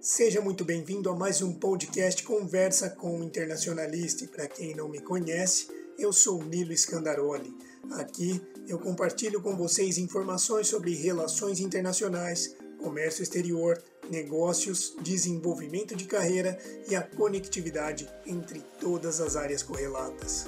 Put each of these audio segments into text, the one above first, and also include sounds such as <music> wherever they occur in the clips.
Seja muito bem-vindo a mais um podcast Conversa com o Internacionalista. Para quem não me conhece, eu sou Nilo Scandaroli. Aqui eu compartilho com vocês informações sobre relações internacionais, comércio exterior, negócios, desenvolvimento de carreira e a conectividade entre todas as áreas correlatas.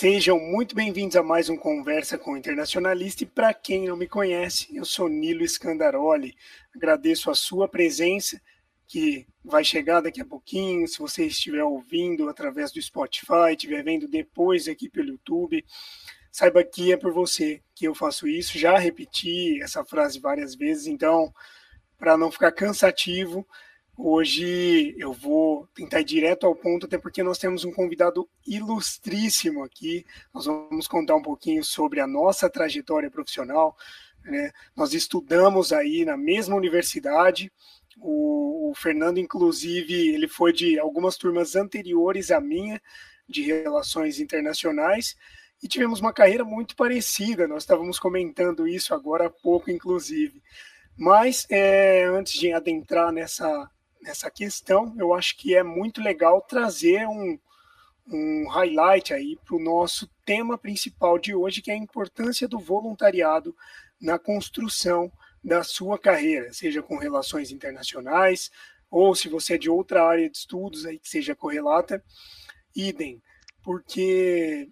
Sejam muito bem-vindos a mais um Conversa com o Internacionalista. E para quem não me conhece, eu sou Nilo Scandaroli. Agradeço a sua presença, que vai chegar daqui a pouquinho. Se você estiver ouvindo através do Spotify, estiver vendo depois aqui pelo YouTube, saiba que é por você que eu faço isso. Já repeti essa frase várias vezes, então, para não ficar cansativo, Hoje eu vou tentar ir direto ao ponto, até porque nós temos um convidado ilustríssimo aqui. Nós vamos contar um pouquinho sobre a nossa trajetória profissional. Né? Nós estudamos aí na mesma universidade. O, o, Fernando, inclusive, ele foi de algumas turmas anteriores à minha, de relações internacionais, e tivemos uma carreira muito parecida. Nós estávamos comentando isso agora há pouco, inclusive. Mas é, antes de adentrar nessa nessa questão, eu acho que é muito legal trazer um, um highlight aí para o nosso tema principal de hoje, que é a importância do voluntariado na construção da sua carreira, seja com relações internacionais, ou se você é de outra área de estudos aí que seja correlata, idem, porque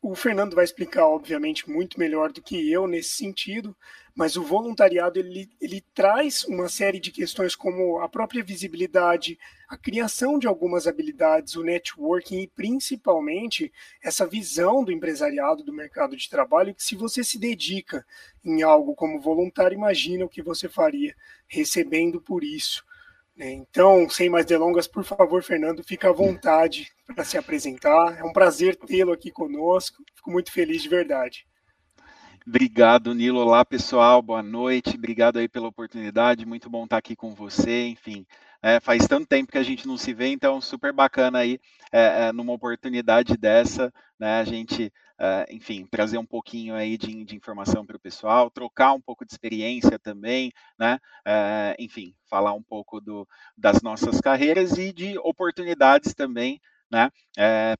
o Fernando vai explicar, obviamente, muito melhor do que eu nesse sentido, mas o voluntariado ele, ele traz uma série de questões como a própria visibilidade, a criação de algumas habilidades, o networking e principalmente essa visão do empresariado, do mercado de trabalho, que se você se dedica em algo como voluntário, imagina o que você faria recebendo por isso. Então, sem mais delongas, por favor, Fernando, fica à vontade para se apresentar. É um prazer tê-lo aqui conosco. Fico muito feliz de verdade. Obrigado, Nilo. Olá, pessoal. Boa noite. Obrigado aí pela oportunidade. Muito bom estar aqui com você. Enfim, é, faz tanto tempo que a gente não se vê, então super bacana aí é, é, numa oportunidade dessa, né? A gente Uh, enfim, trazer um pouquinho aí de, de informação para o pessoal, trocar um pouco de experiência também, né? Uh, enfim, falar um pouco do, das nossas carreiras e de oportunidades também, né?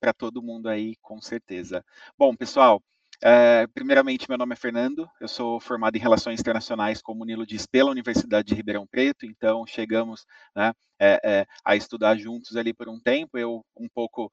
Para todo mundo aí, com certeza. Bom, pessoal, é, primeiramente, meu nome é Fernando, eu sou formado em Relações Internacionais, como o Nilo diz, pela Universidade de Ribeirão Preto, então chegamos né, é, é, a estudar juntos ali por um tempo, eu um pouco,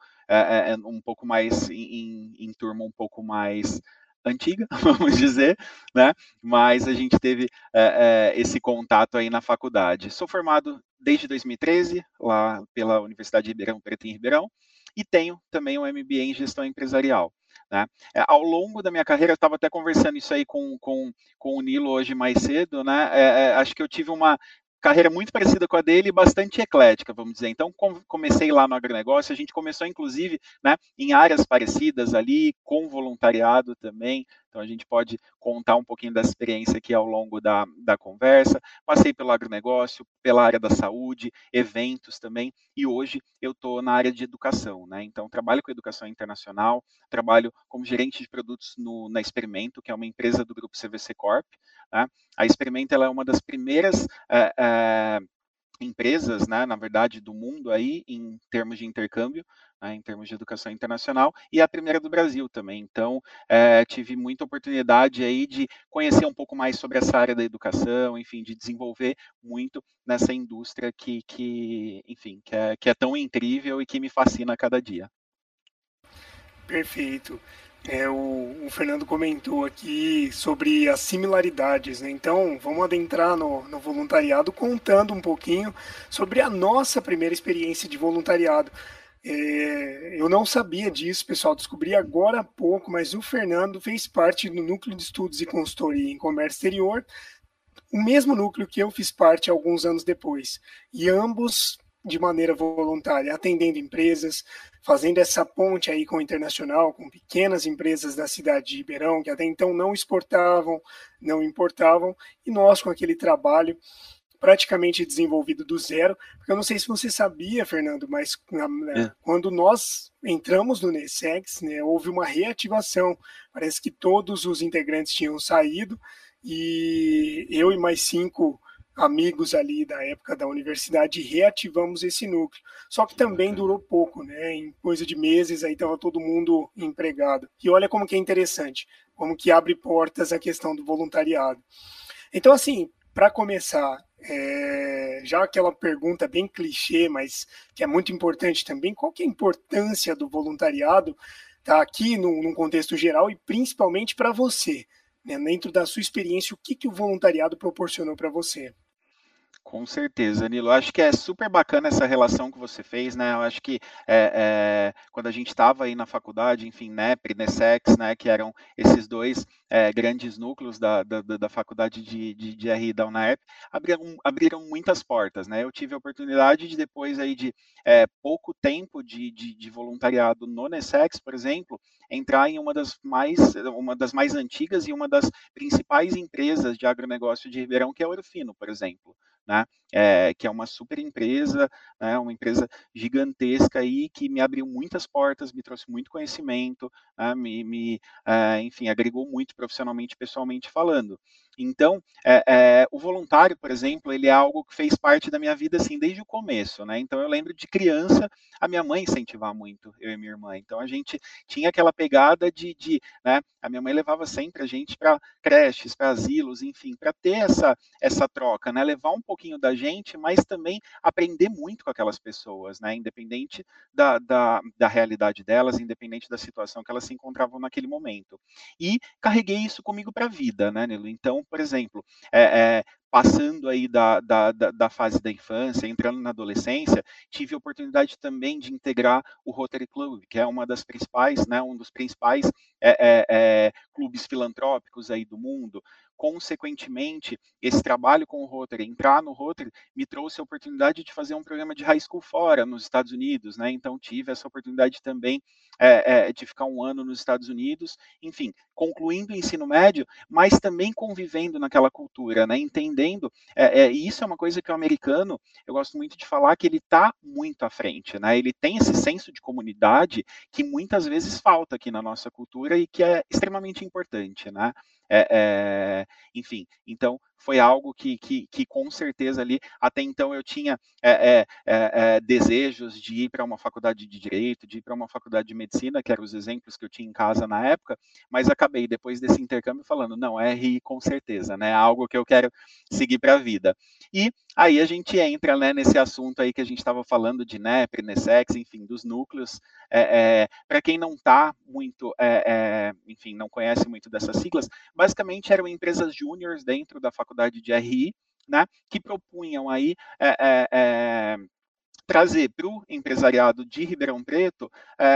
um pouco mais em, em turma um pouco mais antiga, <laughs> vamos dizer, né? Mas a gente teve é, é, esse contato aí na faculdade. Sou formado desde 2013, lá pela Universidade de Ribeirão Preto em Ribeirão, e tenho também um MBA em Gestão Empresarial. Né? É, ao longo da minha carreira, eu estava até conversando isso aí com, com, com o Nilo hoje mais cedo, né? É, é, acho que eu tive uma carreira muito parecida com a dele, bastante eclética, vamos dizer. Então, com, comecei lá no agronegócio, a gente começou, inclusive, né, em áreas parecidas ali, com voluntariado também, então a gente pode contar um pouquinho da experiência aqui ao longo da, da conversa. Passei pelo agronegócio, pela área da saúde, eventos também, e hoje eu estou na área de educação, né? Então trabalho com educação internacional, trabalho como gerente de produtos no, na Experimento, que é uma empresa do grupo CVC Corp. Né? A Experimento ela é uma das primeiras é, é, empresas, né, na verdade, do mundo aí em termos de intercâmbio, né, em termos de educação internacional, e a primeira do Brasil também. Então, é, tive muita oportunidade aí de conhecer um pouco mais sobre essa área da educação, enfim, de desenvolver muito nessa indústria que, que enfim, que é, que é tão incrível e que me fascina a cada dia. Perfeito. É, o, o, Fernando comentou aqui sobre as similaridades, né? então vamos adentrar no, no, voluntariado contando um pouquinho sobre a nossa primeira experiência de voluntariado. É, eu não sabia disso, pessoal, descobri agora há pouco, mas o Fernando fez parte do Núcleo de Estudos e Consultoria em Comércio Exterior, o mesmo núcleo que eu fiz parte alguns anos depois, e ambos de maneira voluntária, atendendo empresas, fazendo essa ponte aí com o internacional, com pequenas empresas da cidade de Ribeirão, que até então não exportavam, não importavam, e nós com aquele trabalho praticamente desenvolvido do zero. Porque eu não sei se você sabia, Fernando, mas é. quando nós entramos no NESEX, né, houve uma reativação. Parece que todos os integrantes tinham saído e eu e mais cinco amigos ali da época da universidade reativamos esse núcleo. Só que também durou pouco, né? Em coisa de meses aí estava todo mundo empregado. E olha como que é interessante, como que abre portas a questão do voluntariado. Então, assim, para começar, é, já aquela pergunta bem clichê, mas que é muito importante também, qual que é a importância do voluntariado tá aqui num, num contexto geral e principalmente para você, né, dentro da sua experiência, o que, que o voluntariado proporcionou para você? Com certeza, Nilo. Acho que é super bacana essa relação que você fez, né? Eu acho que é, é, quando a gente estava aí na faculdade, enfim, NEPRE, NESEX, né, que eram esses dois é, grandes núcleos da, da, da faculdade de, de, de, RI da UNAERP, abriram, abriram muitas portas, né? Eu tive a oportunidade de, depois aí de pouco tempo de, de, de voluntariado no NESEX, por exemplo, entrar em uma das mais uma das mais antigas e uma das principais empresas de agronegócio de Ribeirão, que é a Orofino, por exemplo né? É, que é uma super empresa, né, uma empresa gigantesca aí que me abriu muitas portas, me trouxe muito conhecimento, né, me, me é, enfim, agregou muito profissionalmente, pessoalmente falando. Então, é, é, o voluntário, por exemplo, ele é algo que fez parte da minha vida assim desde o começo, né? Então eu lembro de criança a minha mãe incentivar muito eu e minha irmã. Então a gente tinha aquela pegada de, de né? A minha mãe levava sempre a gente para creches, para asilos, enfim, para ter essa essa troca, né? Levar um pouquinho da gente, mas também aprender muito com aquelas pessoas, né? Independente da, da, da realidade delas, independente da situação que elas se encontravam naquele momento. E carreguei isso comigo para a vida, né, Nilo? Então por exemplo, é, é, passando aí da, da, da, fase da infância, entrando na adolescência, tive a oportunidade também de integrar o Rotary Club, que é uma das principais, né, um dos principais é, clubes filantrópicos aí do mundo, consequentemente, esse trabalho com o Rotary, entrar no Rotary, me trouxe a oportunidade de fazer um programa de high school fora, nos Estados Unidos, né? Então, tive essa oportunidade também é, é, de ficar um ano nos Estados Unidos, enfim, concluindo o ensino médio, mas também convivendo naquela cultura, né? Entendendo, é, é, e isso é uma coisa que o americano, eu gosto muito de falar, que ele está muito à frente, né? Ele tem esse senso de comunidade que muitas vezes falta aqui na nossa cultura e que é extremamente importante, né? É, é, enfim, então foi algo que, que, que, com certeza ali, até então eu tinha é, desejos de ir para uma faculdade de direito, de ir para uma faculdade de medicina, que eram os exemplos que eu tinha em casa na época, mas acabei depois desse intercâmbio falando, não, RI com certeza, né? Algo que eu quero seguir para a vida. E aí a gente entra né, nesse assunto aí que a gente estava falando de NEP, NESEX, enfim, dos núcleos. para quem não está muito, enfim, não conhece muito dessas siglas, basicamente eram empresas júniores dentro da faculdade de RI, né, que propunham aí é, é, trazer para o empresariado de Ribeirão Preto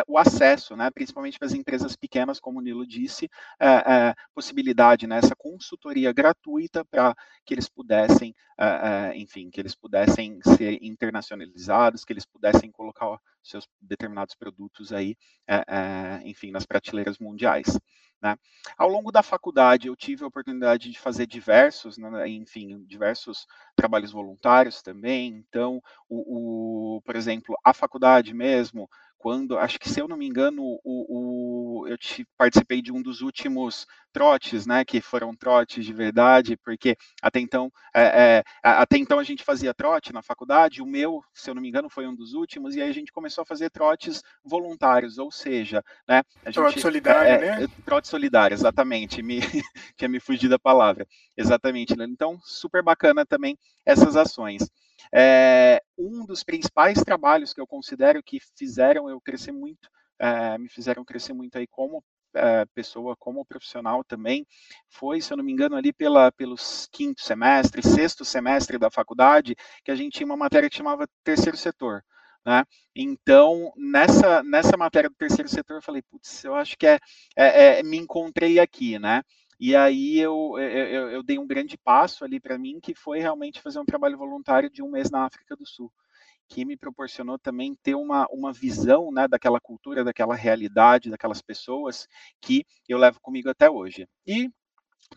o acesso, né, principalmente para as empresas pequenas, como o Nilo disse, é, possibilidade, né, essa consultoria gratuita para que eles pudessem, enfim, que eles pudessem ser internacionalizados, que eles pudessem colocar seus determinados produtos aí, enfim, nas prateleiras mundiais. Né? Ao longo da faculdade, eu tive a oportunidade de fazer diversos, né, enfim, diversos trabalhos voluntários também. Então, o, o, por exemplo, a faculdade mesmo, quando, acho que se eu não me engano, o, o, eu te, participei de um dos últimos trotes, né, que foram trotes de verdade, porque até então, é, é, até então a gente fazia trote na faculdade, o meu, se eu não me engano, foi um dos últimos, e aí a gente começou a fazer trotes voluntários, ou seja, né, a trote gente, solidário, é, né? Trote solidário, exatamente, me, <laughs> tinha me fugido a palavra, exatamente, né? então super bacana também essas ações. É, um dos principais trabalhos que eu considero que fizeram eu crescer muito, é, me fizeram crescer muito aí como é, pessoa, como profissional também, foi, se eu não me engano, ali pela, pelos quinto semestre, sexto semestre da faculdade, que a gente tinha uma matéria que chamava terceiro setor. Né? Então, nessa, nessa matéria do terceiro setor, eu falei, putz, eu acho que é, é, é me encontrei aqui, né? E aí eu, eu, eu dei um grande passo ali para mim, que foi realmente fazer um trabalho voluntário de um mês na África do Sul, que me proporcionou também ter uma, uma visão né, daquela cultura, daquela realidade, daquelas pessoas que eu levo comigo até hoje. E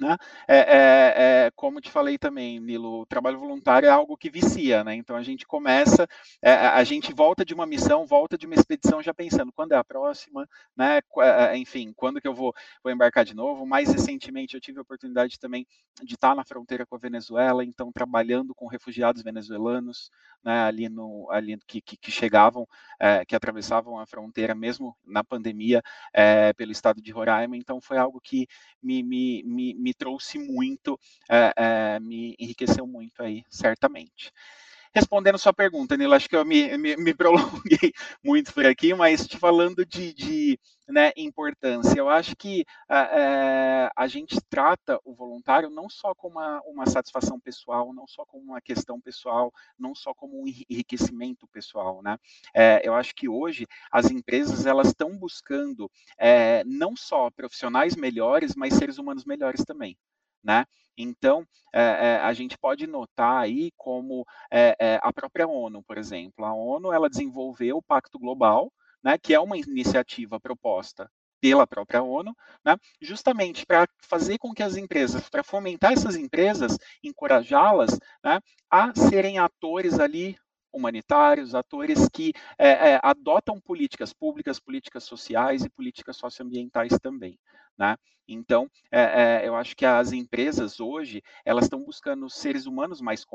Né? É, é, é, como te falei também, Nilo, o trabalho voluntário é algo que vicia, né? Então a gente começa, é, a gente volta de uma missão, volta de uma expedição já pensando quando é a próxima, né? É, enfim, quando que eu vou, vou embarcar de novo. Mais recentemente eu tive a oportunidade também de estar na fronteira com a Venezuela, então trabalhando com refugiados venezuelanos, né? Ali no, ali que, que, que chegavam, é, que atravessavam a fronteira mesmo na pandemia pelo estado de Roraima. Então foi algo que me, me, me me trouxe muito, é, é, me enriqueceu muito aí, certamente. Respondendo sua pergunta, Nilo, acho que eu me, me, me <laughs> prolonguei muito por aqui, mas te falando de, de né, importância, eu acho que é, a gente trata o voluntário não só como uma, uma satisfação pessoal, não só como uma questão pessoal, não só como um enriquecimento pessoal, né? É, eu acho que hoje as empresas elas estão buscando é, não só profissionais melhores, mas seres humanos melhores também né? Então, é, é, a gente pode notar aí como é, a própria ONU, por exemplo, a ONU ela desenvolveu o Pacto Global, né, que é uma iniciativa proposta pela própria ONU, né, justamente para fazer com que as empresas, para fomentar essas empresas, encorajá-las né, a serem atores ali humanitários, atores que é, é, adotam políticas públicas, políticas sociais e políticas socioambientais também. Né? Então, é, é, eu acho que as empresas hoje elas estão buscando seres humanos mais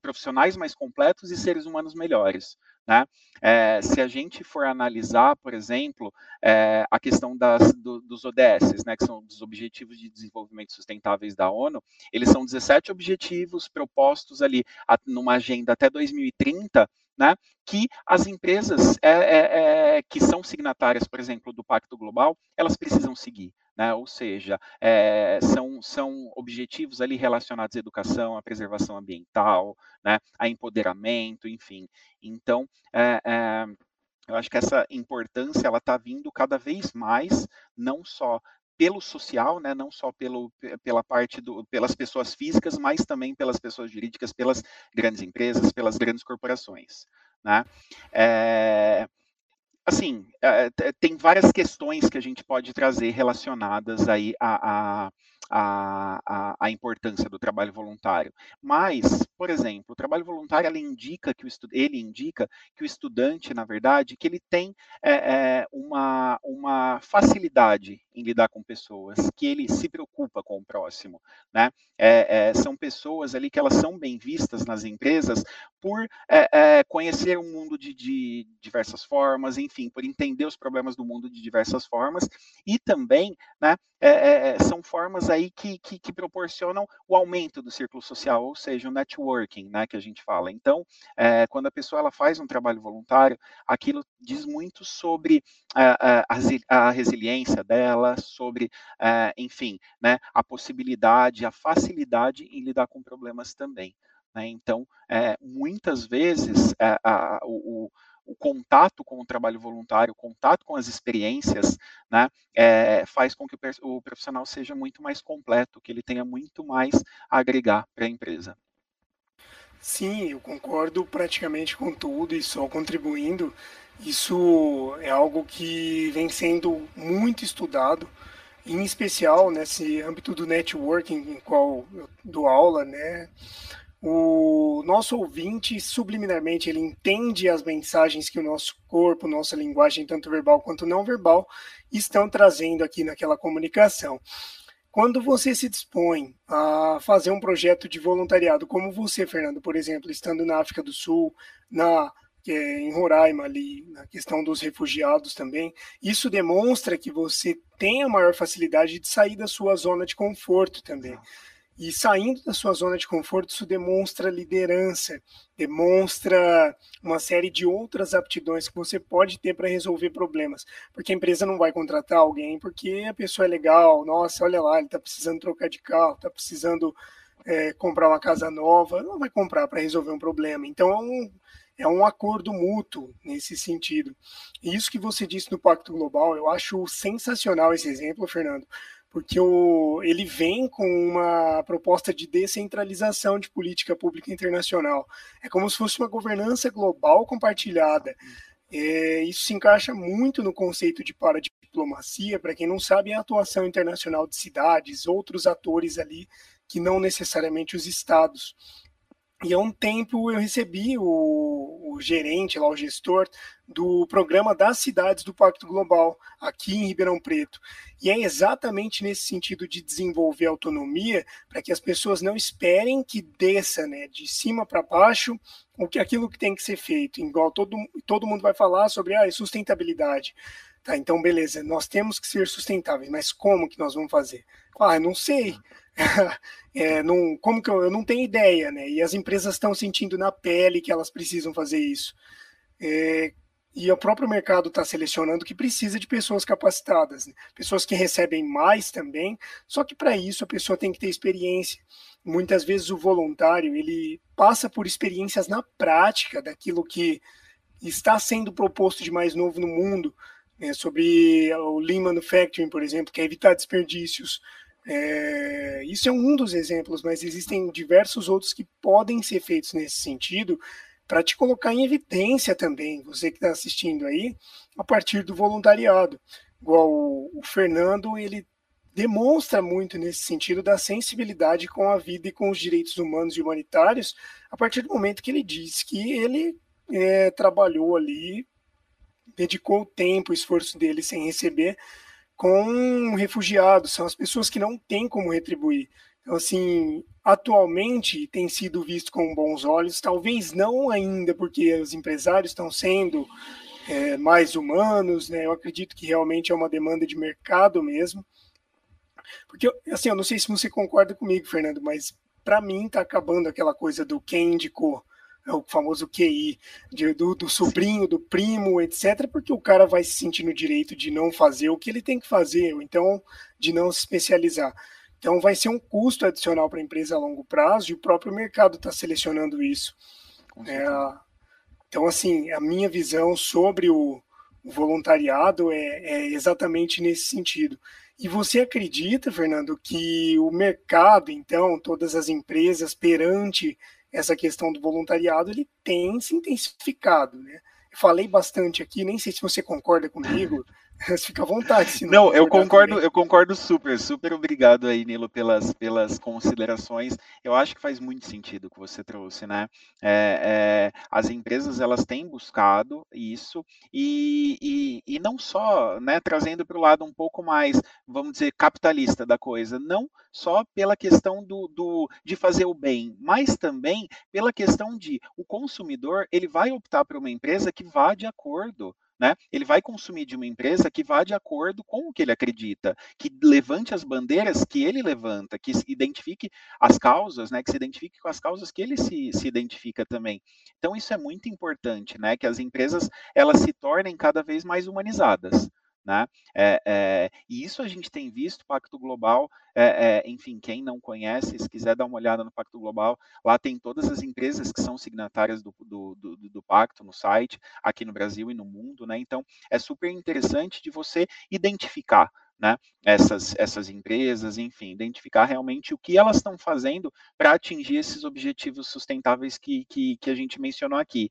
profissionais mais completos e seres humanos melhores. Né? É, se a gente for analisar, por exemplo, é, a questão das, do, dos ODS, né, que são os Objetivos de Desenvolvimento Sustentáveis da ONU, eles são 17 objetivos propostos ali a, numa agenda até 2030, né, que as empresas é, é, é, que são signatárias, por exemplo, do Pacto Global, elas precisam seguir. Né? Ou seja, é, são, são objetivos ali relacionados à educação, à preservação ambiental, né? a empoderamento, enfim. Então, é, é, eu acho que essa importância ela está vindo cada vez mais, não só pelo social, né, não só pelo, pela parte do, pelas pessoas físicas, mas também pelas pessoas jurídicas, pelas grandes empresas, pelas grandes corporações. Né? É, assim, é, tem várias questões que a gente pode trazer relacionadas aí a, a a, a, importância do trabalho voluntário. Mas, por exemplo, o trabalho voluntário indica que o, ele indica que o estudante, na verdade, que ele tem é, é, uma, uma facilidade em lidar com pessoas, que ele se preocupa com o próximo, né? É, é são pessoas ali que elas são bem vistas nas empresas por é, é, conhecer o mundo de, de diversas formas, enfim, por entender os problemas do mundo de diversas formas e também, né? são formas aí que, que, que, proporcionam o aumento do círculo social, ou seja, o networking, né, que a gente fala. Então, é, quando a pessoa ela faz um trabalho voluntário, aquilo diz muito sobre a, a, a resiliência dela, sobre, é, enfim, né, a possibilidade, a facilidade em lidar com problemas também. Né? Então, é, muitas vezes, a, o, o contato com o trabalho voluntário, o contato com as experiências, né, é, faz com que o, o profissional seja muito mais completo, que ele tenha muito mais a agregar para a empresa. Sim, eu concordo praticamente com tudo e só contribuindo. Isso é algo que vem sendo muito estudado, em especial nesse âmbito do networking, em qual eu dou aula, né? o nosso ouvinte subliminarmente ele entende as mensagens que o nosso corpo, nossa linguagem, tanto verbal quanto não verbal, estão trazendo aqui naquela comunicação. Quando você se dispõe a fazer um projeto de voluntariado, como você, Fernando, por exemplo, estando na África do Sul, na é, em Roraima ali, na questão dos refugiados também, isso demonstra que você tem a maior facilidade de sair da sua zona de conforto também. E saindo da sua zona de conforto, isso demonstra liderança, demonstra uma série de outras aptidões que você pode ter para resolver problemas. Porque a empresa não vai contratar alguém porque a pessoa é legal, nossa, olha lá, ele está precisando trocar de carro, está precisando é, comprar uma casa nova, não vai comprar para resolver um problema. Então é um, é um acordo mútuo nesse sentido. E isso que você disse no Pacto Global, eu acho sensacional esse exemplo, Fernando porque o, ele vem com uma proposta de descentralização de política pública internacional. É como se fosse uma governança global compartilhada. É, isso se encaixa muito no conceito de paradiplomacia, para quem não sabe, é a atuação internacional de cidades, outros atores ali que não necessariamente os estados. E há um tempo eu recebi o, o, gerente, lá, o gestor do programa das cidades do Pacto Global, aqui em Ribeirão Preto. E é exatamente nesse sentido de desenvolver autonomia, para que as pessoas não esperem que desça né, de cima para baixo o que aquilo que tem que ser feito. Igual todo, todo mundo vai falar sobre ah, sustentabilidade. Tá, então, beleza, nós temos que ser sustentáveis, mas como que nós vamos fazer? Ah, não sei. <laughs> é, não, como que eu, eu, não tenho ideia, né? E as empresas estão sentindo na pele que elas precisam fazer isso. É, e o próprio mercado está selecionando que precisa de pessoas capacitadas, né? pessoas que recebem mais também. Só que para isso a pessoa tem que ter experiência. Muitas vezes o voluntário ele passa por experiências na prática daquilo que está sendo proposto de mais novo no mundo, né? sobre o Lean Manufacturing, por exemplo, que é evitar desperdícios, é, isso é um dos exemplos, mas existem diversos outros que podem ser feitos nesse sentido para te colocar em evidência também, você que está assistindo aí, a partir do voluntariado. Igual o, o Fernando, ele demonstra muito nesse sentido da sensibilidade com a vida e com os direitos humanos e humanitários, a partir do momento que ele diz que ele é, trabalhou ali, dedicou o tempo, o esforço dele sem receber com refugiados, são as pessoas que não têm como retribuir. Então, assim, atualmente tem sido visto com bons olhos, talvez não ainda porque os empresários estão sendo é, mais humanos, né? Eu acredito que realmente é uma demanda de mercado mesmo. Porque, assim, eu não sei se você concorda comigo, Fernando, mas para mim está acabando aquela coisa do quem indicou o famoso QI, de, do, do, sobrinho, do primo, etc., porque o cara vai se sentir no direito de não fazer o que ele tem que fazer, ou então de não se especializar. Então vai ser um custo adicional para a empresa a longo prazo e o próprio mercado está selecionando isso. É, então, assim, a minha visão sobre o, o voluntariado é, é exatamente nesse sentido. E você acredita, Fernando, que o mercado, então, todas as empresas perante essa questão do voluntariado ele tem se intensificado, né? Eu falei bastante aqui, nem sei se você concorda comigo, <laughs> Fica à vontade. não, não eu concordo, também. eu concordo super, super obrigado aí, Nilo, pelas, pelas considerações. Eu acho que faz muito sentido o que você trouxe, né? É, é, as empresas elas têm buscado isso e, e, e não só, né, trazendo para o lado um pouco mais, vamos dizer, capitalista da coisa, não só pela questão do, do de fazer o bem, mas também pela questão de o consumidor ele vai optar por uma empresa que vá de acordo né? Ele vai consumir de uma empresa que vá de acordo com o que ele acredita, que levante as bandeiras que ele levanta, que identifique as causas, né? Que se identifique com as causas que ele se, se identifica também. Então isso é muito importante, né? Que as empresas elas se tornem cada vez mais humanizadas. Né? É, é, e isso a gente tem visto, Pacto Global, é, enfim, quem não conhece, se quiser dar uma olhada no Pacto Global, lá tem todas as empresas que são signatárias do, do, do, do Pacto no site, aqui no Brasil e no mundo, né? Então, é super interessante de você identificar né, essas, essas empresas, enfim, identificar realmente o que elas estão fazendo para atingir esses objetivos sustentáveis que, que, que, a gente mencionou aqui.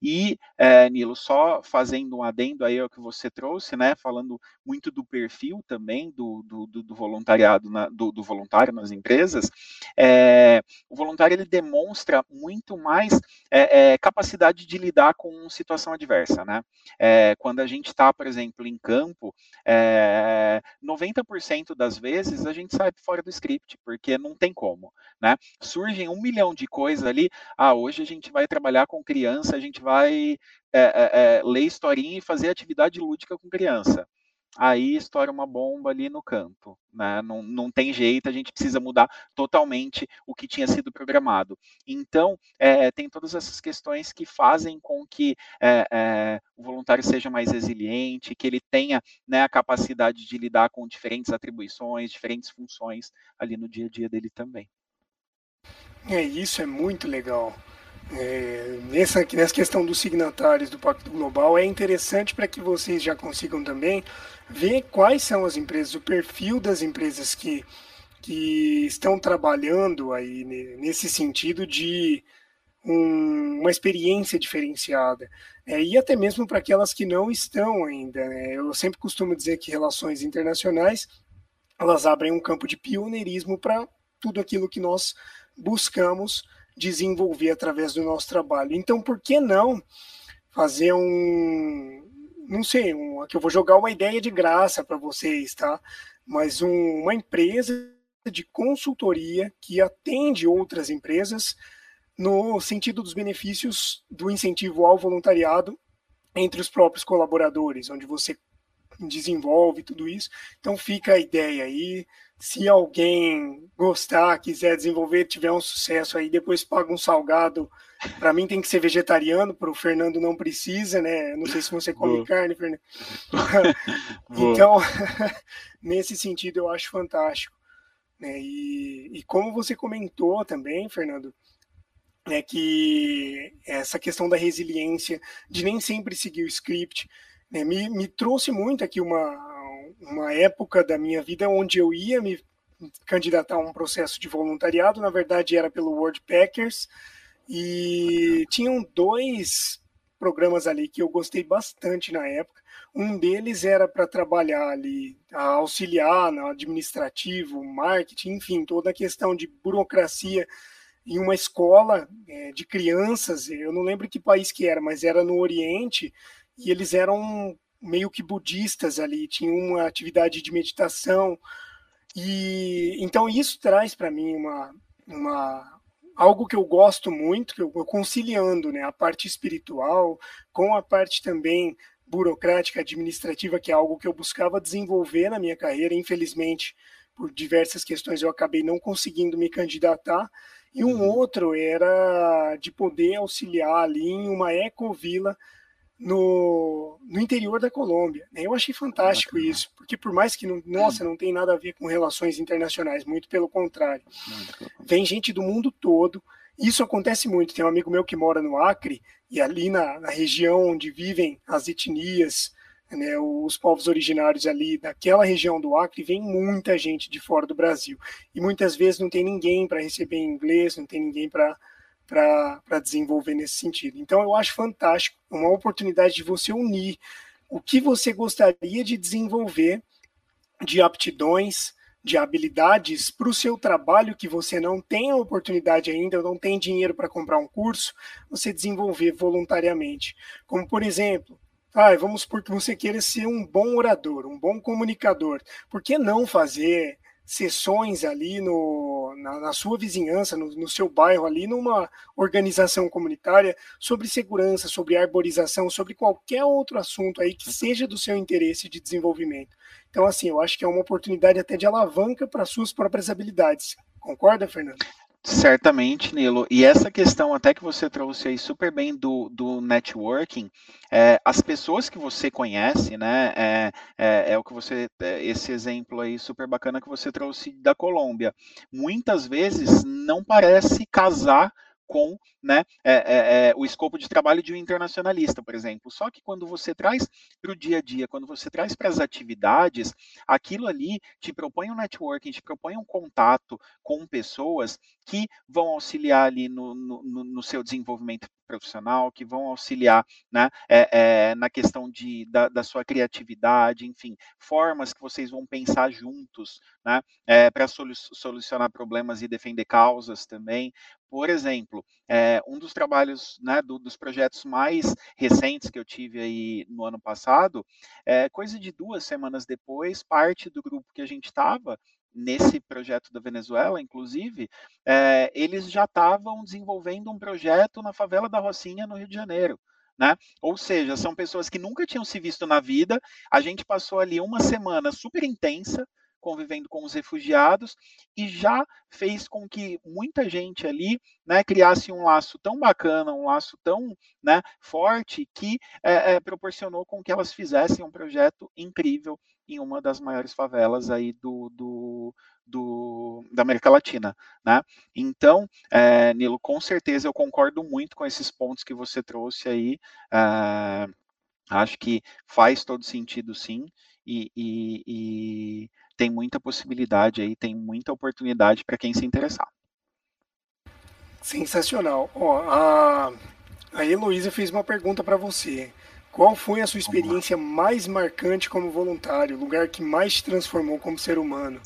E, é, Nilo, só fazendo um adendo aí ao que você trouxe, né, falando muito do perfil também do, do, do voluntariado, na, do, do, voluntário nas empresas, é, o voluntário ele demonstra muito mais é, capacidade de lidar com situação adversa, né? Quando a gente está, por exemplo, em campo, 90% das vezes a gente sai fora do script, porque não tem como, né? Surgem um milhão de coisas ali. Ah, hoje a gente vai trabalhar com criança, a gente vai é, é, ler historinha e fazer atividade lúdica com criança aí estoura uma bomba ali no campo. Né? Não, não tem jeito, a gente precisa mudar totalmente o que tinha sido programado. Então, é, tem todas essas questões que fazem com que é, é, o voluntário seja mais resiliente, que ele tenha né, a capacidade de lidar com diferentes atribuições, diferentes funções ali no dia a dia dele também. É, isso é muito legal. É, nessa, nessa questão dos signatários do Pacto Global, é interessante para que vocês já consigam também ver quais são as empresas, o perfil das empresas que, que estão trabalhando aí nesse sentido de um, uma experiência diferenciada, é, e até mesmo para aquelas que não estão ainda. Né? Eu sempre costumo dizer que relações internacionais elas abrem um campo de pioneirismo para tudo aquilo que nós buscamos desenvolver através do nosso trabalho. Então, por que não fazer um, não sei, um, aqui eu vou jogar uma ideia de graça para vocês, tá? Mas um, uma empresa de consultoria que atende outras empresas no sentido dos benefícios do incentivo ao voluntariado entre os próprios colaboradores, onde você desenvolve tudo isso. Então fica a ideia aí. Se alguém gostar, quiser desenvolver, tiver um sucesso aí, depois paga um salgado. Para mim tem que ser vegetariano, para o Fernando não precisa, né? Não sei se você come Boa. carne, Fernando. <laughs> então, <laughs> nesse sentido, eu acho fantástico. Né? E, e como você comentou também, Fernando, né, que essa questão da resiliência, de nem sempre seguir o script, né, me, me trouxe muito aqui uma, uma época da minha vida onde eu ia me candidatar a um processo de voluntariado, na verdade era pelo World Packers, e tinham dois programas ali que eu gostei bastante na época. Um deles era para trabalhar ali, auxiliar no administrativo, marketing, enfim, toda a questão de burocracia em uma escola é, de crianças, eu não lembro que país que era, mas era no Oriente, e eles eram meio que budistas ali, tinham uma atividade de meditação. E então isso traz para mim uma, uma algo que eu gosto muito, que eu, conciliando, né, a parte espiritual com a parte também burocrática, administrativa, que é algo que eu buscava desenvolver na minha carreira, infelizmente, por diversas questões eu acabei não conseguindo me candidatar. E um uhum. outro era de poder auxiliar ali em uma ecovila no, no interior da Colômbia. Né? Eu achei fantástico Bacana. isso, porque por mais que, não, nossa, não tem nada a ver com relações internacionais, muito pelo contrário. Vem gente do mundo todo, isso acontece muito. Tem um amigo meu que mora no Acre, e ali na, na região onde vivem as etnias, né, os povos originários ali daquela região do Acre, vem muita gente de fora do Brasil. E muitas vezes não tem ninguém para receber em inglês, não tem ninguém para para desenvolver nesse sentido. Então, eu acho fantástico, uma oportunidade de você unir o que você gostaria de desenvolver de aptidões, de habilidades para o seu trabalho que você não tem a oportunidade ainda, não tem dinheiro para comprar um curso, você desenvolver voluntariamente. Como, por exemplo, ah, vamos por que você queira ser um bom orador, um bom comunicador. Por que não fazer sessões ali no, na, na sua vizinhança, no, no, seu bairro ali, numa organização comunitária sobre segurança, sobre arborização, sobre qualquer outro assunto aí que seja do seu interesse de desenvolvimento. Então, assim, eu acho que é uma oportunidade até de alavanca para suas próprias habilidades. Concorda, Fernando? Certamente, Nilo. E essa questão até que você trouxe aí super bem do, do networking, é, as pessoas que você conhece, né, é, é, é, o que você, é, esse exemplo aí super bacana que você trouxe da Colômbia, muitas vezes não parece casar com né, é, é, é, o escopo de trabalho de um internacionalista, por exemplo. Só que quando você traz para o dia a dia, quando você traz para as atividades, aquilo ali te propõe um networking, te propõe um contato com pessoas que vão auxiliar ali no, no, no seu desenvolvimento profissional, que vão auxiliar né, é, é, na questão de, da, da, sua criatividade, enfim, formas que vocês vão pensar juntos né, é, para solucionar problemas e defender causas também. Por exemplo, é, um dos trabalhos, né, do, dos projetos mais recentes que eu tive aí no ano passado, é, coisa de duas semanas depois, parte do grupo que a gente estava nesse projeto da Venezuela, inclusive, é, eles já estavam desenvolvendo um projeto na favela da Rocinha, no Rio de Janeiro. Né? Ou seja, são pessoas que nunca tinham se visto na vida. A gente passou ali uma semana super intensa, convivendo com os refugiados e já fez com que muita gente ali né, criasse um laço tão bacana, um laço tão né, forte que é, é, proporcionou com que elas fizessem um projeto incrível em uma das maiores favelas aí do, do, do, da América Latina, né? Então, é, Nilo, com certeza eu concordo muito com esses pontos que você trouxe aí. É, acho que faz todo sentido, sim, e, e, e tem muita possibilidade aí, tem muita oportunidade para quem se interessar. Sensacional. Ó, a, a Heloísa fez uma pergunta para você. Qual foi a sua experiência mais marcante como voluntário? O lugar que mais te transformou como ser humano?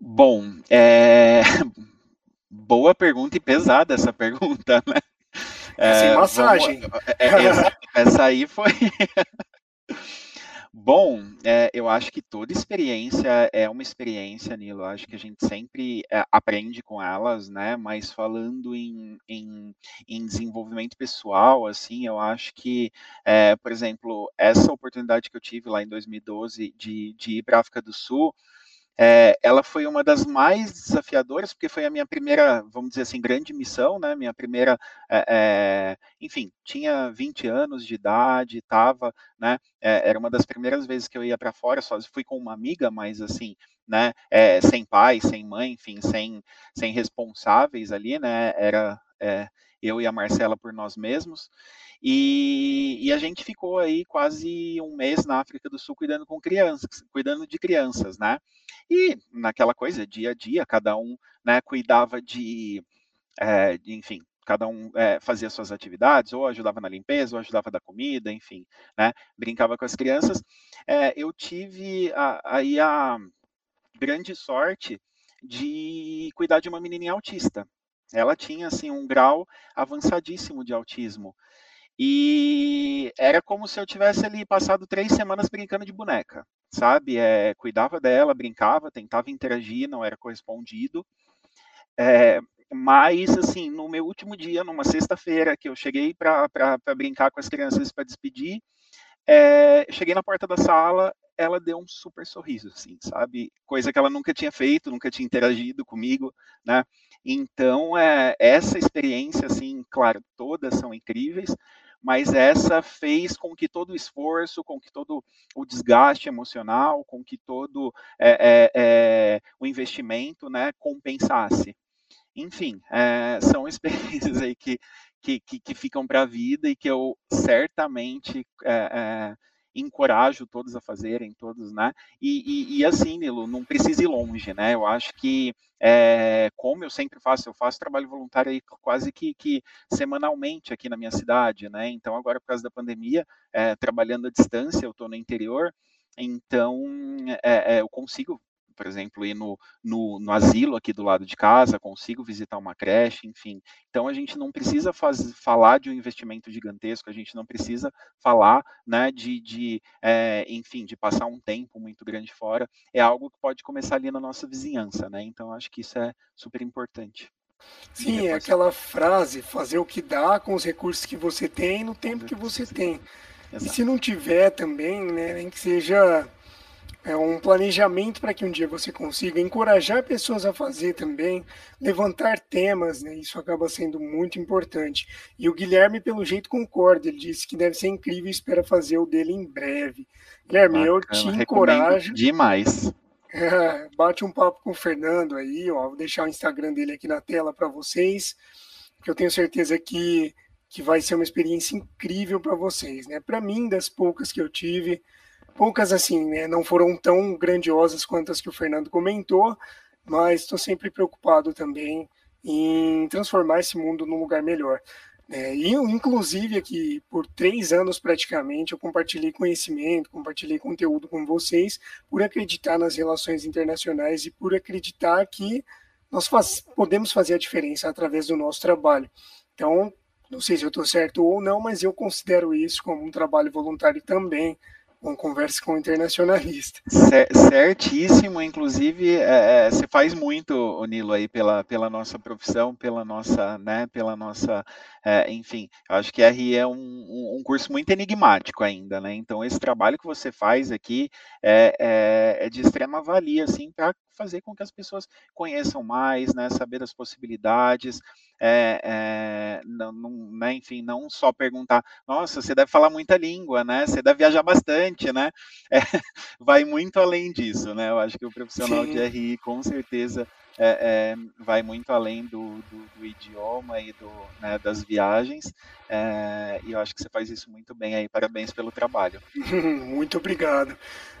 Bom, é... <laughs> boa pergunta e pesada essa pergunta, né? É, Sem massagem. Vamos... É, é essa aí foi. <laughs> <laughs> Bom, é, eu acho que toda experiência é uma experiência, Nilo. Eu acho que a gente sempre é, aprende com elas, né? Mas falando em, em, em desenvolvimento pessoal, assim, eu acho que, é, por exemplo, essa oportunidade que eu tive lá em 2012 de, de ir para a África do Sul, é, ela foi uma das mais desafiadoras, porque foi a minha primeira, vamos dizer assim, grande missão, né? Minha primeira, é, é, enfim, tinha 20 anos de idade, estava, né? era uma das primeiras vezes que eu ia para fora, só fui com uma amiga, mas assim, né? sem pai, sem mãe, enfim, sem, sem responsáveis ali, né? Era eu e a Marcela por nós mesmos. E, e, a gente ficou aí quase um mês na África do Sul cuidando com crianças, cuidando de crianças, né? E naquela coisa, dia a dia, cada um né, cuidava de, é, de enfim, cada um é, fazia suas atividades, ou ajudava na limpeza, ou ajudava da comida, enfim, né? Brincava com as crianças. É, eu tive a, aí a grande sorte de cuidar de uma menininha autista. Ela tinha assim um grau avançadíssimo de autismo. E era como se eu tivesse ali passado três semanas brincando de boneca, sabe? É, cuidava dela, brincava, tentava interagir, não era correspondido. É, mas, assim, no meu último dia, numa sexta-feira, que eu cheguei para brincar com as crianças para despedir, é, cheguei na porta da sala, ela deu um super sorriso, assim, sabe? Coisa que ela nunca tinha feito, nunca tinha interagido comigo, né? Então, é, essa experiência, assim, claro, todas são incríveis, mas essa fez com que todo o esforço, com que todo o desgaste emocional, com que todo é, é, o investimento né, compensasse. Enfim, é, são <laughs> experiências aí que, que, que, que ficam para a vida e que eu certamente encorajo todos a fazerem, todos, né? E, e, e, assim, Nilo, não precisa ir longe, né? Eu acho que, é, como eu sempre faço, eu faço trabalho voluntário aí quase que, que semanalmente aqui na minha cidade, né? Então, agora, por causa da pandemia, é, trabalhando à distância, eu estou no interior, então é, eu consigo por exemplo, ir no, no, no, asilo aqui do lado de casa, consigo visitar uma creche, enfim. Então a gente não precisa faz, falar de um investimento gigantesco, a gente não precisa falar, né, de, de é, enfim, de passar um tempo muito grande fora. É algo que pode começar ali na nossa vizinhança, né? Então acho que isso é super importante. Sim, é aquela frase, fazer o que dá com os recursos que você tem no tempo que você tem. Exato. E se não tiver também, né, nem que seja é um planejamento para que um dia você consiga encorajar pessoas a fazer também, levantar temas, né? Isso acaba sendo muito importante. E o Guilherme, pelo jeito, concorda. Ele disse que deve ser incrível e espera fazer o dele em breve. Guilherme, Bacana, eu te encorajo. Demais. É, <laughs> bate um papo com o Fernando aí, ó. Vou deixar o Instagram dele aqui na tela para vocês, porque eu tenho certeza que, que vai ser uma experiência incrível para vocês, né? Para mim, das poucas que eu tive poucas assim, né, não foram tão grandiosas quanto as que o Fernando comentou, mas estou sempre preocupado também em transformar esse mundo num lugar melhor. É, e, inclusive, aqui, por três anos praticamente, eu compartilhei conhecimento, compartilhei conteúdo com vocês, por acreditar nas relações internacionais e por acreditar que nós faz, podemos fazer a diferença através do nosso trabalho. Então, não sei se eu estou certo ou não, mas eu considero isso como um trabalho voluntário também, uma conversa com um internacionalista. Certíssimo, inclusive é, é, você faz muito, Nilo, aí pela, pela nossa profissão, pela nossa, né, pela nossa, é, enfim, acho que RI é um, um, curso muito enigmático ainda, né? Então esse trabalho que você faz aqui é, é, é de extrema valia, assim, para fazer com que as pessoas conheçam mais, né, saber das possibilidades, é, é, não, não, né, enfim, não só perguntar, nossa, você deve falar muita língua, né, você deve viajar bastante, né, é, <laughs> vai muito além disso, né, eu acho que o profissional Sim. de RI, com certeza, é, é, vai muito além do, do, do idioma e do, né, das viagens, é, e eu acho que você faz isso muito bem aí, parabéns pelo trabalho. <laughs> muito obrigado.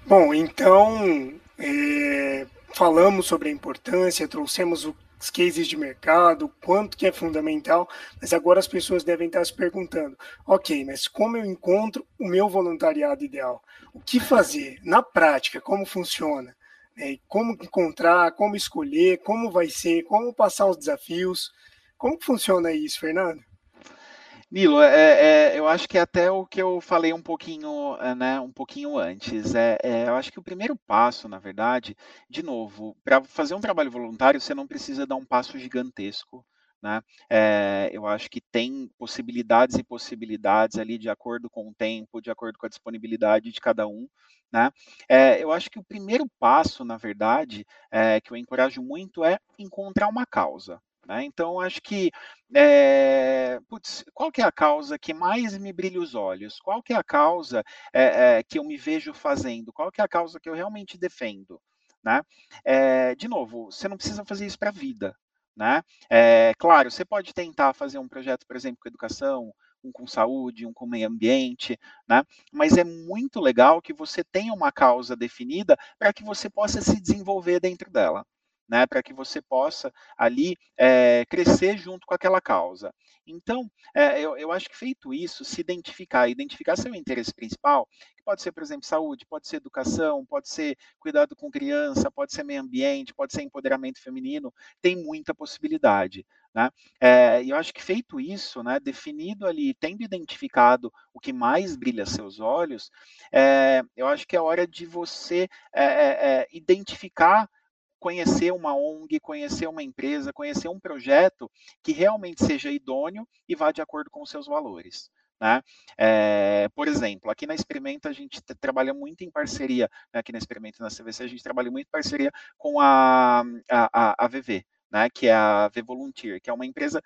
Bom, então, é, falamos sobre a importância, trouxemos o os cases de mercado, quanto que é fundamental, mas agora as pessoas devem estar se perguntando, ok, mas como eu encontro o meu voluntariado ideal? O que fazer na prática? Como funciona? É, como encontrar, como escolher, como vai ser, como passar os desafios? Como funciona isso, Fernando? Nilo, é, é, eu acho que é até o que eu falei um pouquinho, é, né, um pouquinho antes. É, é, eu acho que o primeiro passo, na verdade, de novo, para fazer um trabalho voluntário, você não precisa dar um passo gigantesco. Né? É, eu acho que tem possibilidades e possibilidades ali de acordo com o tempo, de acordo com a disponibilidade de cada um. Né? É, eu acho que o primeiro passo, na verdade, é, que eu encorajo muito é encontrar uma causa. Né? Então, acho que é, putz, qual que é a causa que mais me brilha os olhos? Qual que é a causa é, é, que eu me vejo fazendo? Qual que é a causa que eu realmente defendo? Né? de novo, você não precisa fazer isso para a vida. Né? claro, você pode tentar fazer um projeto, por exemplo, com educação, um com saúde, um com meio ambiente, né? Mas é muito legal que você tenha uma causa definida para que você possa se desenvolver dentro dela né, para que você possa ali é, crescer junto com aquela causa. Então, é, eu, eu, acho que feito isso, se identificar, identificar seu interesse principal, que pode ser, por exemplo, saúde, pode ser educação, pode ser cuidado com criança, pode ser meio ambiente, pode ser empoderamento feminino, tem muita possibilidade. Né? É, eu acho que feito isso, né, definido ali, tendo identificado o que mais brilha seus olhos, é, eu acho que é hora de você identificar conhecer uma ONG, conhecer uma empresa, conhecer um projeto que realmente seja idôneo e vá de acordo com os seus valores. Né? É, por exemplo, aqui na Experimenta a gente trabalha muito em parceria, né, aqui na Experimenta na CVC a gente trabalha muito em parceria com a, a, a VV, né, que é a V Volunteer, que é uma empresa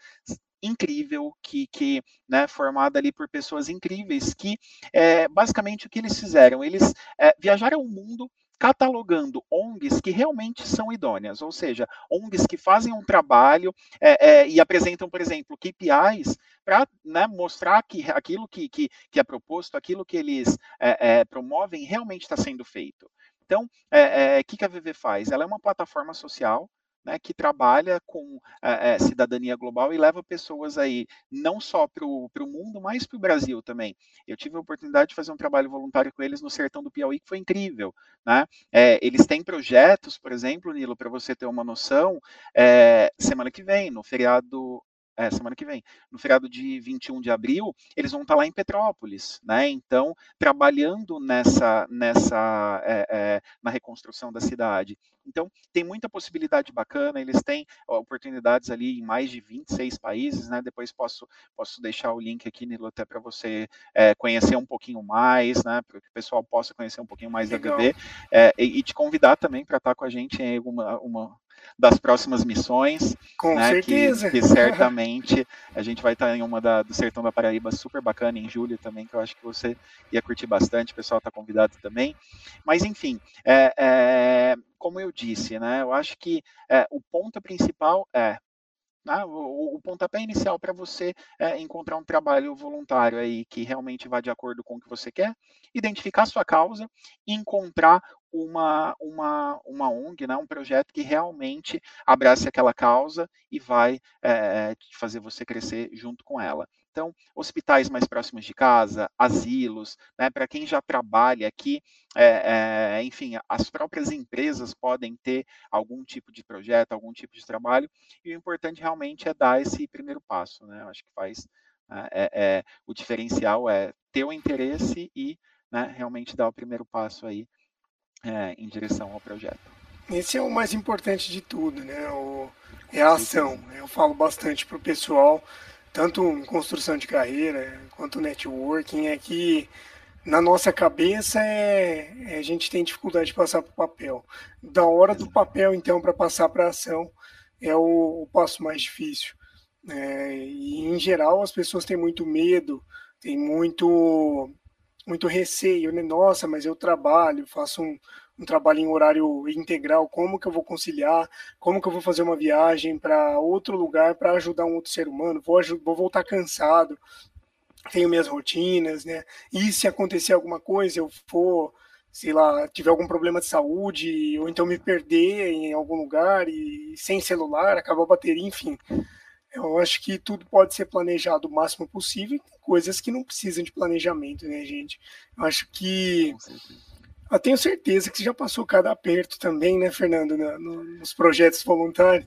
incrível, que, que né, formada ali por pessoas incríveis, que é, basicamente o que eles fizeram, eles é, viajaram o mundo catalogando ONGs que realmente são idôneas, ou seja, ONGs que fazem um trabalho é, é, e apresentam, por exemplo, KPIs para né, mostrar que aquilo que, que, que, é proposto, aquilo que eles é, promovem realmente está sendo feito. Então, o que, que a VV faz? Ela é uma plataforma social né, que trabalha com é, cidadania global e leva pessoas aí não só para o mundo, mas para o Brasil também. Eu tive a oportunidade de fazer um trabalho voluntário com eles no sertão do Piauí, que foi incrível. Né? É, eles têm projetos, por exemplo, Nilo, para você ter uma noção, é, semana que vem, no feriado é, semana que vem, no feriado de 21 de abril, eles vão estar lá em Petrópolis, né? Então, trabalhando nessa, nessa é, é, na reconstrução da cidade. Então, tem muita possibilidade bacana, eles têm oportunidades ali em mais de 26 países, né? Depois posso, posso deixar o link aqui, Nilo, até para você é, conhecer um pouquinho mais, né? Para que o pessoal possa conhecer um pouquinho mais Legal. da BB é, e, e, te convidar também para estar com a gente em alguma uma, das próximas missões. Com né, certeza. Que, que, certamente a gente vai estar em uma da, do Sertão da Paraíba super bacana em julho também, que eu acho que você ia curtir bastante, o pessoal está convidado também. Mas, enfim, é, é, como eu disse, né, eu acho que é, o ponto principal é né, o, o, pontapé inicial para você é encontrar um trabalho voluntário aí que realmente vá de acordo com o que você quer, identificar sua causa, encontrar uma, uma, uma ONG, né, um projeto que realmente abrace aquela causa e vai é, fazer você crescer junto com ela. Então, hospitais mais próximos de casa, asilos, né, para quem já trabalha aqui, é, é, enfim, as próprias empresas podem ter algum tipo de projeto, algum tipo de trabalho, e o importante realmente é dar esse primeiro passo, né? Eu acho que faz né, é, é, o diferencial é ter o interesse e né, realmente dar o primeiro passo aí é, em direção ao projeto. Esse é o mais importante de tudo, né? O, é a ação. Eu falo bastante para o pessoal, tanto em construção de carreira quanto networking, é que na nossa cabeça é, é a gente tem dificuldade de passar para o papel. Da hora do papel, então, para passar para a ação, é o, o, passo mais difícil. É, e, em geral, as pessoas têm muito medo, têm muito muito receio, né? Nossa, mas eu trabalho, faço um, um trabalho em horário integral, como que eu vou conciliar? Como que eu vou fazer uma viagem para outro lugar para ajudar um outro ser humano? Vou, vou voltar cansado, tenho minhas rotinas, né? E se acontecer alguma coisa, eu for sei lá, tiver algum problema de saúde, ou então me perder em algum lugar e sem celular, acabar a bateria, enfim. Eu acho que tudo pode ser planejado o máximo possível, coisas que não precisam de planejamento, né, gente? Eu acho que. Eu tenho certeza que você já passou cada aperto também, né, Fernando, nos projetos voluntários.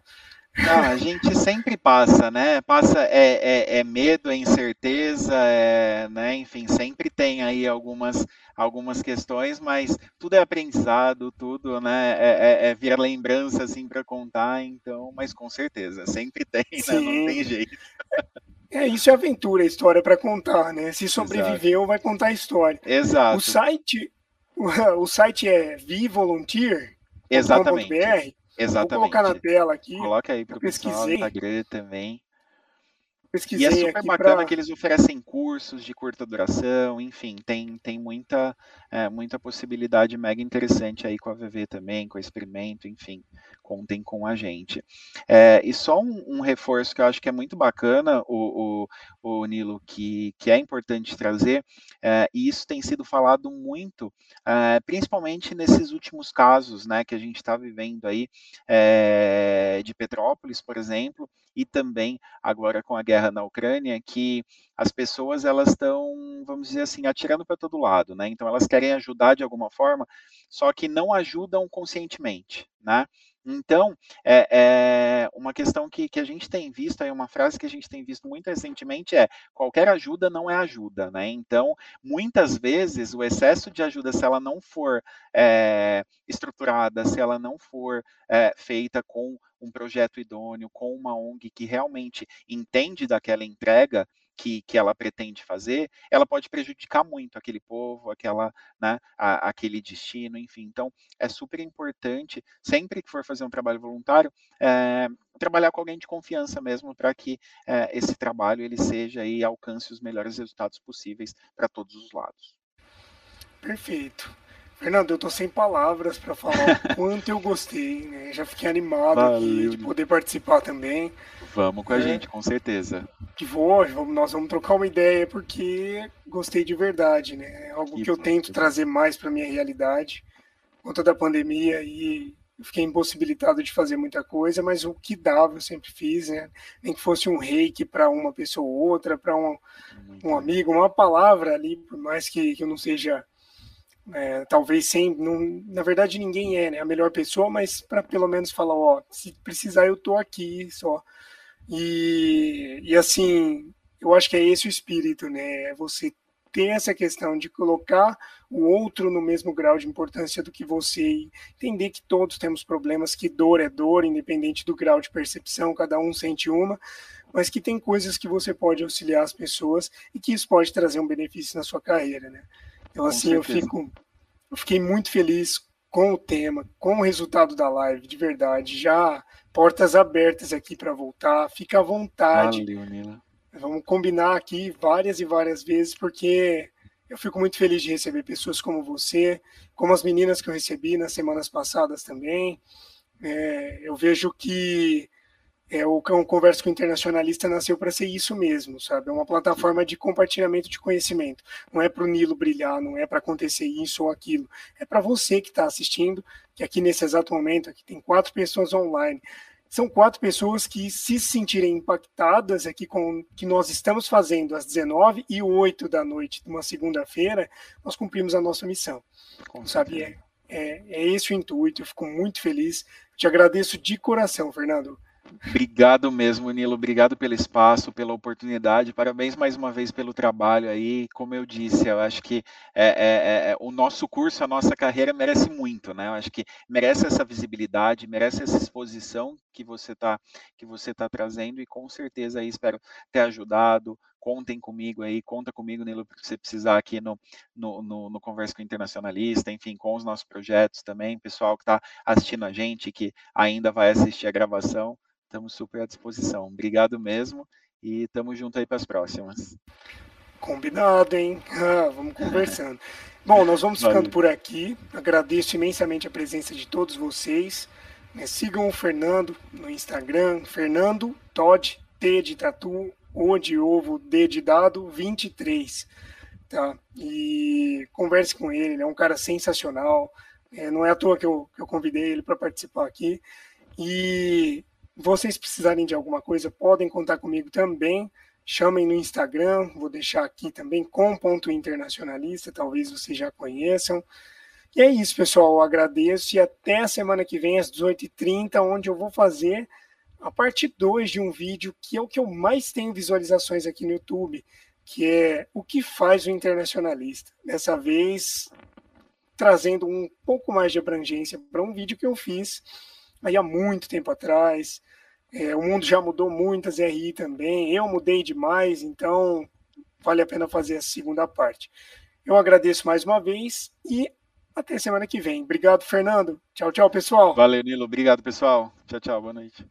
Não, a gente sempre passa, né? Passa é, é, é, medo, é incerteza, é, né? Enfim, sempre tem aí algumas, algumas questões, mas tudo é aprendizado, tudo, né? É, é, é vira lembrança assim para contar, então, mas com certeza sempre tem, né? Não tem jeito. <laughs> É isso é aventura, história para contar, né? Se sobreviveu, Exato. vai contar a história. Exato. O site, <laughs> o, site é vivolunteer. Exatamente. Exatamente. Vou colocar na tela aqui. Coloca aí para o pessoal no Instagram também. Pesquisei e é super bacana pra... que eles oferecem cursos de curta duração, enfim, tem, tem muita, é, muita possibilidade mega interessante aí com a VV também, com o experimento, enfim, contem com a gente. É, e só um, um, reforço que eu acho que é muito bacana, o, o, o Nilo, que, que é importante trazer, é, e isso tem sido falado muito, é, principalmente nesses últimos casos, né, que a gente está vivendo aí, é, de Petrópolis, por exemplo, e também agora com a guerra na Ucrânia, que as pessoas elas estão, vamos dizer assim, atirando para todo lado, né? Então elas querem ajudar de alguma forma, só que não ajudam conscientemente, né? Então, é, é, uma questão que, que a gente tem visto, aí uma frase que a gente tem visto muito recentemente é: qualquer ajuda não é ajuda, né? Então, muitas vezes, o excesso de ajuda, se ela não for é, estruturada, se ela não for é, feita com um projeto idôneo, com uma ONG que realmente entende daquela entrega, que, que ela pretende fazer, ela pode prejudicar muito aquele povo, aquela, né, a, aquele destino, enfim. Então, é super importante, sempre que for fazer um trabalho voluntário, é, trabalhar com alguém de confiança mesmo, para que é, esse trabalho ele seja e alcance os melhores resultados possíveis para todos os lados. Perfeito. Fernando, eu tô sem palavras para falar o <laughs> quanto eu gostei, né? Já fiquei animado Valeu, aqui de poder participar também. Vamos com a é, gente, com certeza. Que vou, nós vamos trocar uma ideia porque gostei de verdade, né? É algo que, que eu tento trazer mais para minha realidade. Por conta da pandemia e fiquei impossibilitado de fazer muita coisa, mas o que dava eu sempre fiz, né? Nem que fosse um reiki para uma pessoa ou outra, para um, um amigo, uma palavra ali, por mais que, que eu não seja é, talvez sem, não, na verdade ninguém é né, a melhor pessoa, mas para pelo menos falar, ó, se precisar eu tô aqui só. E, e assim, eu acho que é esse o espírito, né? É você ter essa questão de colocar o outro no mesmo grau de importância do que você e entender que todos temos problemas, que dor é dor, independente do grau de percepção, cada um sente uma, mas que tem coisas que você pode auxiliar as pessoas e que isso pode trazer um benefício na sua carreira, né? Então, assim, eu fico. Eu fiquei muito feliz com o tema, com o resultado da live, de verdade. Já portas abertas aqui para voltar. Fica à vontade. Valeu, Nila. Vamos combinar aqui várias e várias vezes, porque eu fico muito feliz de receber pessoas como você, como as meninas que eu recebi nas semanas passadas também. É, eu vejo que é, o Cão Conversa com o Internacionalista nasceu para ser isso mesmo, sabe? É uma plataforma de compartilhamento de conhecimento. Não é para o Nilo brilhar, não é para acontecer isso ou aquilo. É para você que está assistindo, que aqui nesse exato momento aqui tem quatro pessoas online. São quatro pessoas que se sentirem impactadas aqui com o que nós estamos fazendo às 19 e 8 da noite de uma segunda-feira, nós cumprimos a nossa missão. Com sabe? É, é, é esse o intuito, eu fico muito feliz. Te agradeço de coração, Fernando. Obrigado mesmo, Nilo. Obrigado pelo espaço, pela oportunidade. Parabéns mais uma vez pelo trabalho aí. Como eu disse, eu acho que é, é, é, é, o nosso curso, a nossa carreira merece muito, né? Eu acho que merece essa visibilidade, merece essa exposição que você está que você tá trazendo e com certeza aí espero ter ajudado. Contem comigo aí, conta comigo, Nilo, se você precisar aqui no, no, no, no Conversa com o Internacionalista, enfim, com os nossos projetos também, pessoal que está assistindo a gente, que ainda vai assistir a gravação estamos super à disposição. Obrigado mesmo e estamos junto aí para as próximas. Combinado, hein? Ah, vamos conversando. <laughs> Bom, nós vamos ficando por aqui. Agradeço imensamente a presença de todos vocês. Né, sigam o Fernando no Instagram, Fernando Todd, T de tatu, O de ovo, D de dado, 23. tá? E converse com ele, ele é um cara sensacional. É, não é à toa que eu, que eu convidei ele para participar aqui. E vocês precisarem de alguma coisa, podem contar comigo também. Chamem no Instagram, vou deixar aqui também com ponto internacionalista, talvez vocês já conheçam. E é isso, pessoal. Eu agradeço e até a semana que vem, às 18h30, onde eu vou fazer a parte 2 de um vídeo que é o que eu mais tenho visualizações aqui no YouTube, que é o que faz o internacionalista. Dessa vez, trazendo um pouco mais de abrangência para um vídeo que eu fiz aí há muito tempo atrás. É, o mundo já mudou muito, a ZRI também. Eu mudei demais, então vale a pena fazer a segunda parte. Eu agradeço mais uma vez e até semana que vem. Obrigado, Fernando. Tchau, tchau, pessoal. Valeu, Nilo. Obrigado, pessoal. Tchau, tchau. Boa noite.